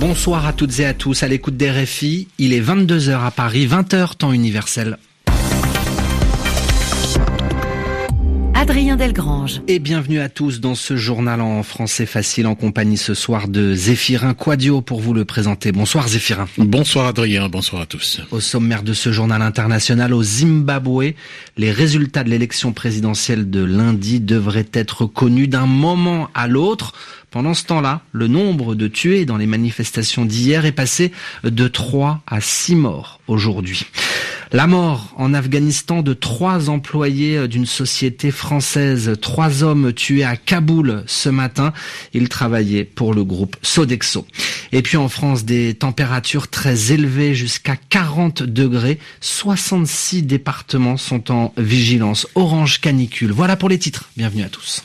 Bonsoir à toutes et à tous à l'écoute des RFI. Il est 22h à Paris, 20h temps universel. Adrien Delgrange. Et bienvenue à tous dans ce journal en français facile en compagnie ce soir de Zéphirin Quadio pour vous le présenter. Bonsoir Zéphirin. Bonsoir Adrien, bonsoir à tous. Au sommaire de ce journal international au Zimbabwe, les résultats de l'élection présidentielle de lundi devraient être connus d'un moment à l'autre. Pendant ce temps-là, le nombre de tués dans les manifestations d'hier est passé de 3 à 6 morts aujourd'hui. La mort en Afghanistan de trois employés d'une société française, trois hommes tués à Kaboul ce matin. Ils travaillaient pour le groupe Sodexo. Et puis en France, des températures très élevées jusqu'à 40 degrés. 66 départements sont en vigilance orange canicule. Voilà pour les titres. Bienvenue à tous.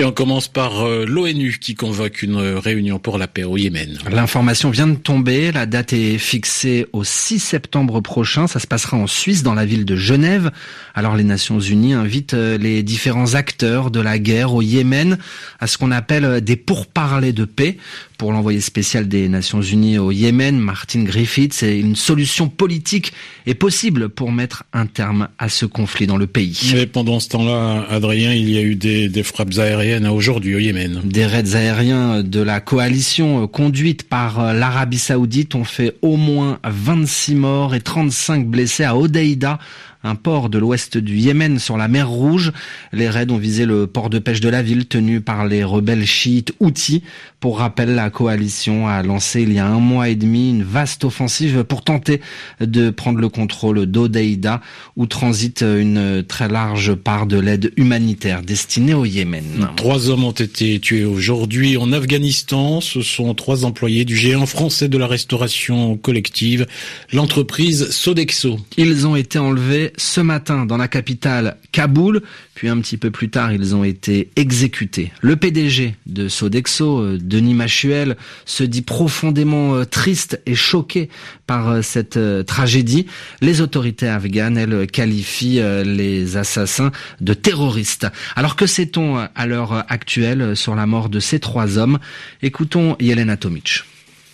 Et on commence par euh, l'ONU qui convoque une réunion pour la paix au Yémen. L'information vient de tomber. La date est fixée au 6 septembre prochain. Ça se passera en Suisse, dans la ville de Genève. Alors les Nations Unies invitent euh, les différents acteurs de la guerre au Yémen à ce qu'on appelle euh, des pourparlers de paix. Pour l'envoyé spécial des Nations Unies au Yémen, Martin Griffiths, c'est une solution politique est possible pour mettre un terme à ce conflit dans le pays. Mais pendant ce temps-là, Adrien, il y a eu des, des frappes aériennes au Yémen. Des raids aériens de la coalition conduite par l'Arabie Saoudite ont fait au moins 26 morts et 35 blessés à Odeida, un port de l'ouest du Yémen sur la mer Rouge. Les raids ont visé le port de pêche de la ville tenu par les rebelles chiites Houthis. Pour rappel, la coalition a lancé il y a un mois et demi une vaste offensive pour tenter de prendre le contrôle d'Odeida où transite une très large part de l'aide humanitaire destinée au Yémen. Trois hommes ont été tués aujourd'hui en Afghanistan. Ce sont trois employés du géant français de la restauration collective, l'entreprise Sodexo. Ils ont été enlevés ce matin dans la capitale Kaboul, puis un petit peu plus tard, ils ont été exécutés. Le PDG de Sodexo, Denis Machuel, se dit profondément triste et choqué par cette tragédie. Les autorités afghanes, elles, qualifient les assassins de terroristes. Alors que sait-on à l'heure actuelle sur la mort de ces trois hommes? Écoutons Yelena Tomic.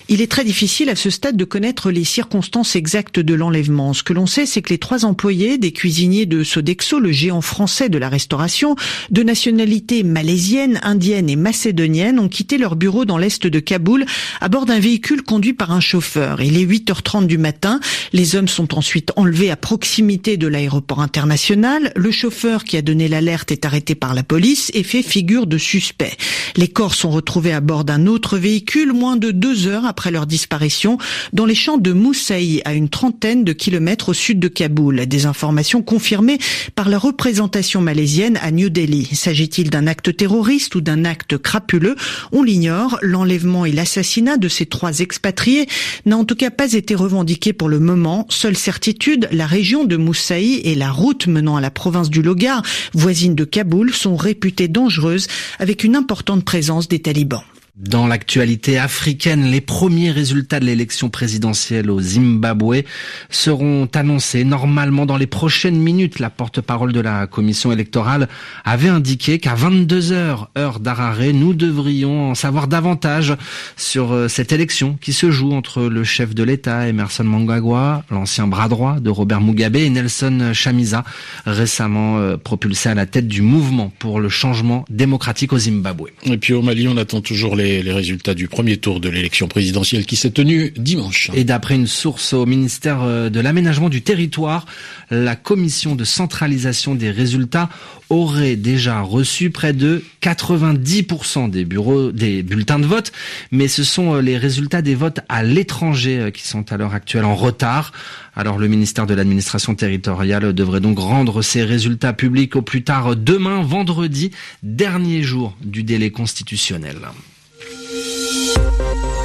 Il est très difficile à ce stade de connaître les circonstances exactes de l'enlèvement. Ce que l'on sait, c'est que les trois employés des cuisiniers de Sodexo, le géant français de la restauration, de nationalité malaisienne, indienne et macédonienne, ont quitté leur bureau dans l'est de Kaboul à bord d'un véhicule conduit par un chauffeur. Il est 8h30 du matin. Les hommes sont ensuite enlevés à proximité de l'aéroport international. Le chauffeur qui a donné l'alerte est arrêté par la police et fait figure de suspect. Les corps sont retrouvés à bord d'un autre véhicule moins de deux heures leur disparition dans les champs de Moussaï, à une trentaine de kilomètres au sud de Kaboul. Des informations confirmées par la représentation malaisienne à New Delhi. S'agit-il d'un acte terroriste ou d'un acte crapuleux? On l'ignore. L'enlèvement et l'assassinat de ces trois expatriés n'a en tout cas pas été revendiqué pour le moment. Seule certitude, la région de Moussaï et la route menant à la province du Logar, voisine de Kaboul, sont réputées dangereuses avec une importante présence des talibans. Dans l'actualité africaine, les premiers résultats de l'élection présidentielle au Zimbabwe seront annoncés normalement dans les prochaines minutes. La porte-parole de la commission électorale avait indiqué qu'à 22 heures, heure d'Harare, nous devrions en savoir davantage sur cette élection qui se joue entre le chef de l'État, Emerson Mnangagwa, l'ancien bras droit de Robert Mugabe et Nelson Chamisa, récemment propulsé à la tête du mouvement pour le changement démocratique au Zimbabwe. Et puis au Mali, on attend toujours les les, résultats du premier tour de l'élection présidentielle qui s'est tenue dimanche. Et d'après une source au ministère de l'aménagement du territoire, la commission de centralisation des résultats aurait déjà reçu près de 90% des des bulletins de vote, mais ce sont les résultats des votes à l'étranger qui sont à l'heure actuelle en retard. Alors le ministère de l'administration territoriale devrait donc rendre ses résultats publics au plus tard demain, vendredi, dernier jour du délai constitutionnel.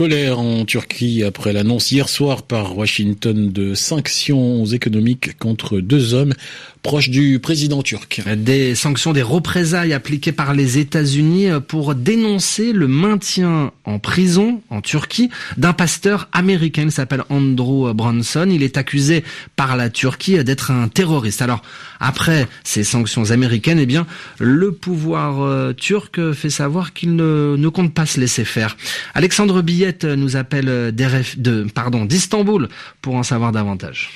Colère en Turquie après l'annonce hier soir par Washington de sanctions économiques contre deux hommes proches du président turc. Des sanctions, des représailles appliquées par les États-Unis pour dénoncer le maintien en prison en Turquie d'un pasteur américain. Il s'appelle Andrew Bronson. Il est accusé par la Turquie d'être un terroriste. Alors, après ces sanctions américaines, eh bien, le pouvoir euh, turc fait savoir qu'il ne, compte pas se laisser faire. Alexandre Nous appelle d'Istanbul pour en savoir davantage.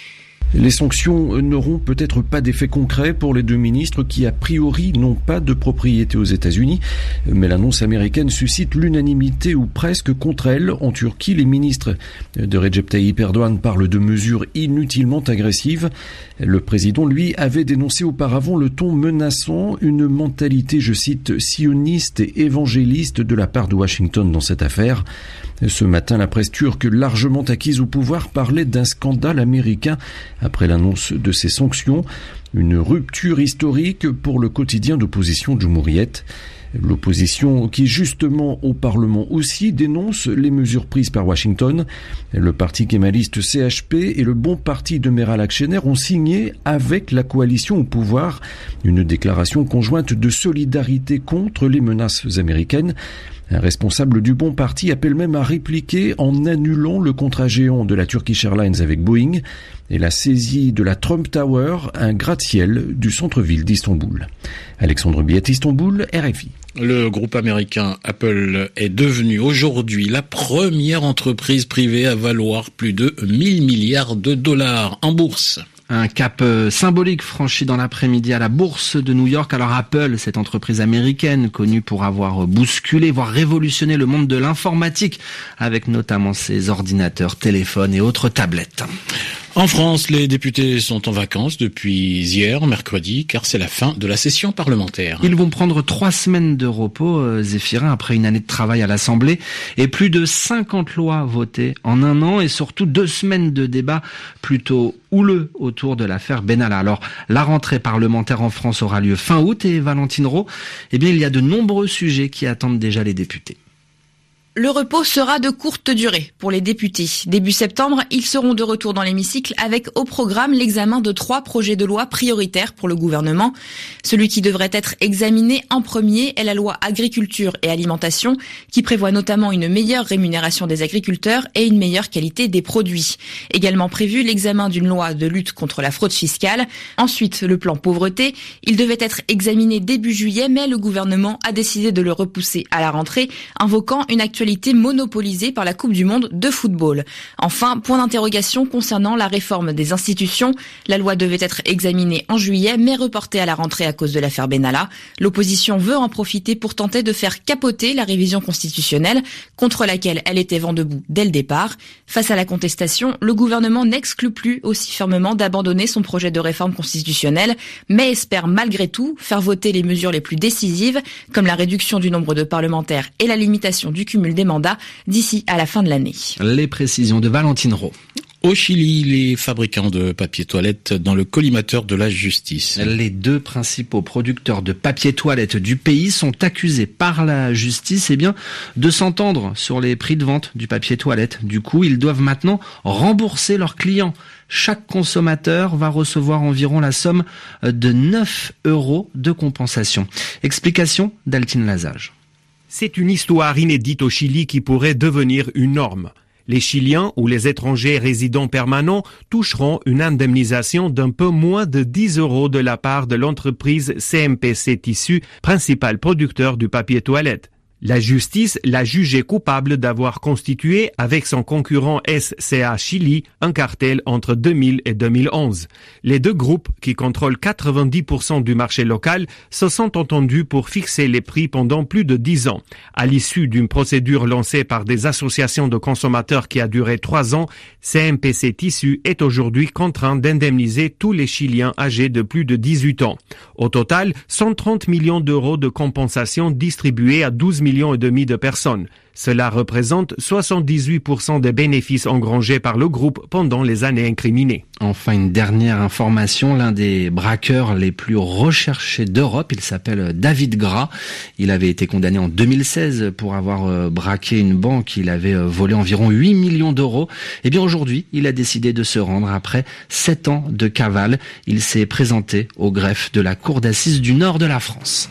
Les sanctions n'auront peut-être pas d'effet concret pour les deux ministres qui, a priori, n'ont pas de propriété aux États-Unis. Mais l'annonce américaine suscite l'unanimité ou presque contre elle. En Turquie, les ministres de Recep Tayyip Erdogan parlent de mesures inutilement agressives. Le président, lui, avait dénoncé auparavant le ton menaçant, une mentalité, je cite, sioniste et évangéliste de la part de Washington dans cette affaire. Ce matin, la presse turque, largement acquise au pouvoir, parlait d'un scandale américain après l'annonce de ces sanctions, une rupture historique pour le quotidien d'opposition Mouriette. L'opposition qui justement au Parlement aussi dénonce les mesures prises par Washington. Le parti kémaliste CHP et le bon parti de Meral Akşener ont signé avec la coalition au pouvoir une déclaration conjointe de solidarité contre les menaces américaines. Un responsable du bon parti appelle même à répliquer en annulant le contrat géant de la Turkish Airlines avec Boeing et la saisie de la Trump Tower, un gratte-ciel du centre-ville d'Istanbul. Alexandre Biet, Istanbul, RFI. Le groupe américain Apple est devenu aujourd'hui la première entreprise privée à valoir plus de 1000 milliards de dollars en bourse. Un cap euh, symbolique franchi dans l'après-midi à la bourse de New York. Alors Apple, cette entreprise américaine connue pour avoir bousculé, voire révolutionné le monde de l'informatique, avec notamment ses ordinateurs, téléphones et autres tablettes. En France, les députés sont en vacances depuis hier, mercredi, car c'est la fin de la session parlementaire. Ils vont prendre trois semaines de repos, euh, Zéphirin, après une année de travail à l'Assemblée, et plus de 50 lois votées en un an, et surtout deux semaines de débats plutôt houleux autour de l'affaire Benalla. Alors, la rentrée parlementaire en France aura lieu fin août, et Valentine Rowe, eh bien, il y a de nombreux sujets qui attendent déjà les députés. Le repos sera de courte durée pour les députés. Début septembre, ils seront de retour dans l'hémicycle avec au programme l'examen de trois projets de loi prioritaires pour le gouvernement. Celui qui devrait être examiné en premier est la loi agriculture et alimentation qui prévoit notamment une meilleure rémunération des agriculteurs et une meilleure qualité des produits. Également prévu l'examen d'une loi de lutte contre la fraude fiscale. Ensuite, le plan pauvreté. Il devait être examiné début juillet, mais le gouvernement a décidé de le repousser à la rentrée, invoquant une actualité monopolisée par la Coupe du Monde de football. Enfin, point d'interrogation concernant la réforme des institutions. La loi devait être examinée en juillet, mais reportée à la rentrée à cause de l'affaire Benalla. L'opposition veut en profiter pour tenter de faire capoter la révision constitutionnelle, contre laquelle elle était vent debout dès le départ. Face à la contestation, le gouvernement n'exclut plus aussi fermement d'abandonner son projet de réforme constitutionnelle, mais espère malgré tout faire voter les mesures les plus décisives, comme la réduction du nombre de parlementaires et la limitation du cumul des mandats d'ici à la fin de l'année. Les précisions de Valentine Rowe. Au Chili, les fabricants de papier toilette dans le collimateur de la justice. Les deux principaux producteurs de papier toilette du pays sont accusés par la justice eh bien, de s'entendre sur les prix de vente du papier toilette. Du coup, ils doivent maintenant rembourser leurs clients. Chaque consommateur va recevoir environ la somme de 9 euros de compensation. Explication d'Altine Lazage. C'est une histoire inédite au Chili qui pourrait devenir une norme. Les Chiliens ou les étrangers résidents permanents toucheront une indemnisation d'un peu moins de 10 euros de la part de l'entreprise CMPC Tissu, principal producteur du papier toilette. La justice l'a jugé coupable d'avoir constitué avec son concurrent SCA Chili un cartel entre 2000 et 2011. Les deux groupes, qui contrôlent 90% du marché local, se sont entendus pour fixer les prix pendant plus de dix ans. À l'issue d'une procédure lancée par des associations de consommateurs qui a duré trois ans, CMPC Tissu est aujourd'hui contraint d'indemniser tous les Chiliens âgés de plus de 18 ans. Au total, 130 millions d'euros de compensation distribués à 12 millions et demi de personnes. Cela représente 78% des bénéfices engrangés par le groupe pendant les années incriminées. Enfin, une dernière information, l'un des braqueurs les plus recherchés d'Europe, il s'appelle David Gras. Il avait été condamné en 2016 pour avoir euh, braqué une banque. Il avait euh, volé environ 8 millions d'euros. Eh bien aujourd'hui, il a décidé de se rendre après 7 ans de cavale. Il s'est présenté au greffe de la Cour d'assises du Nord de la France.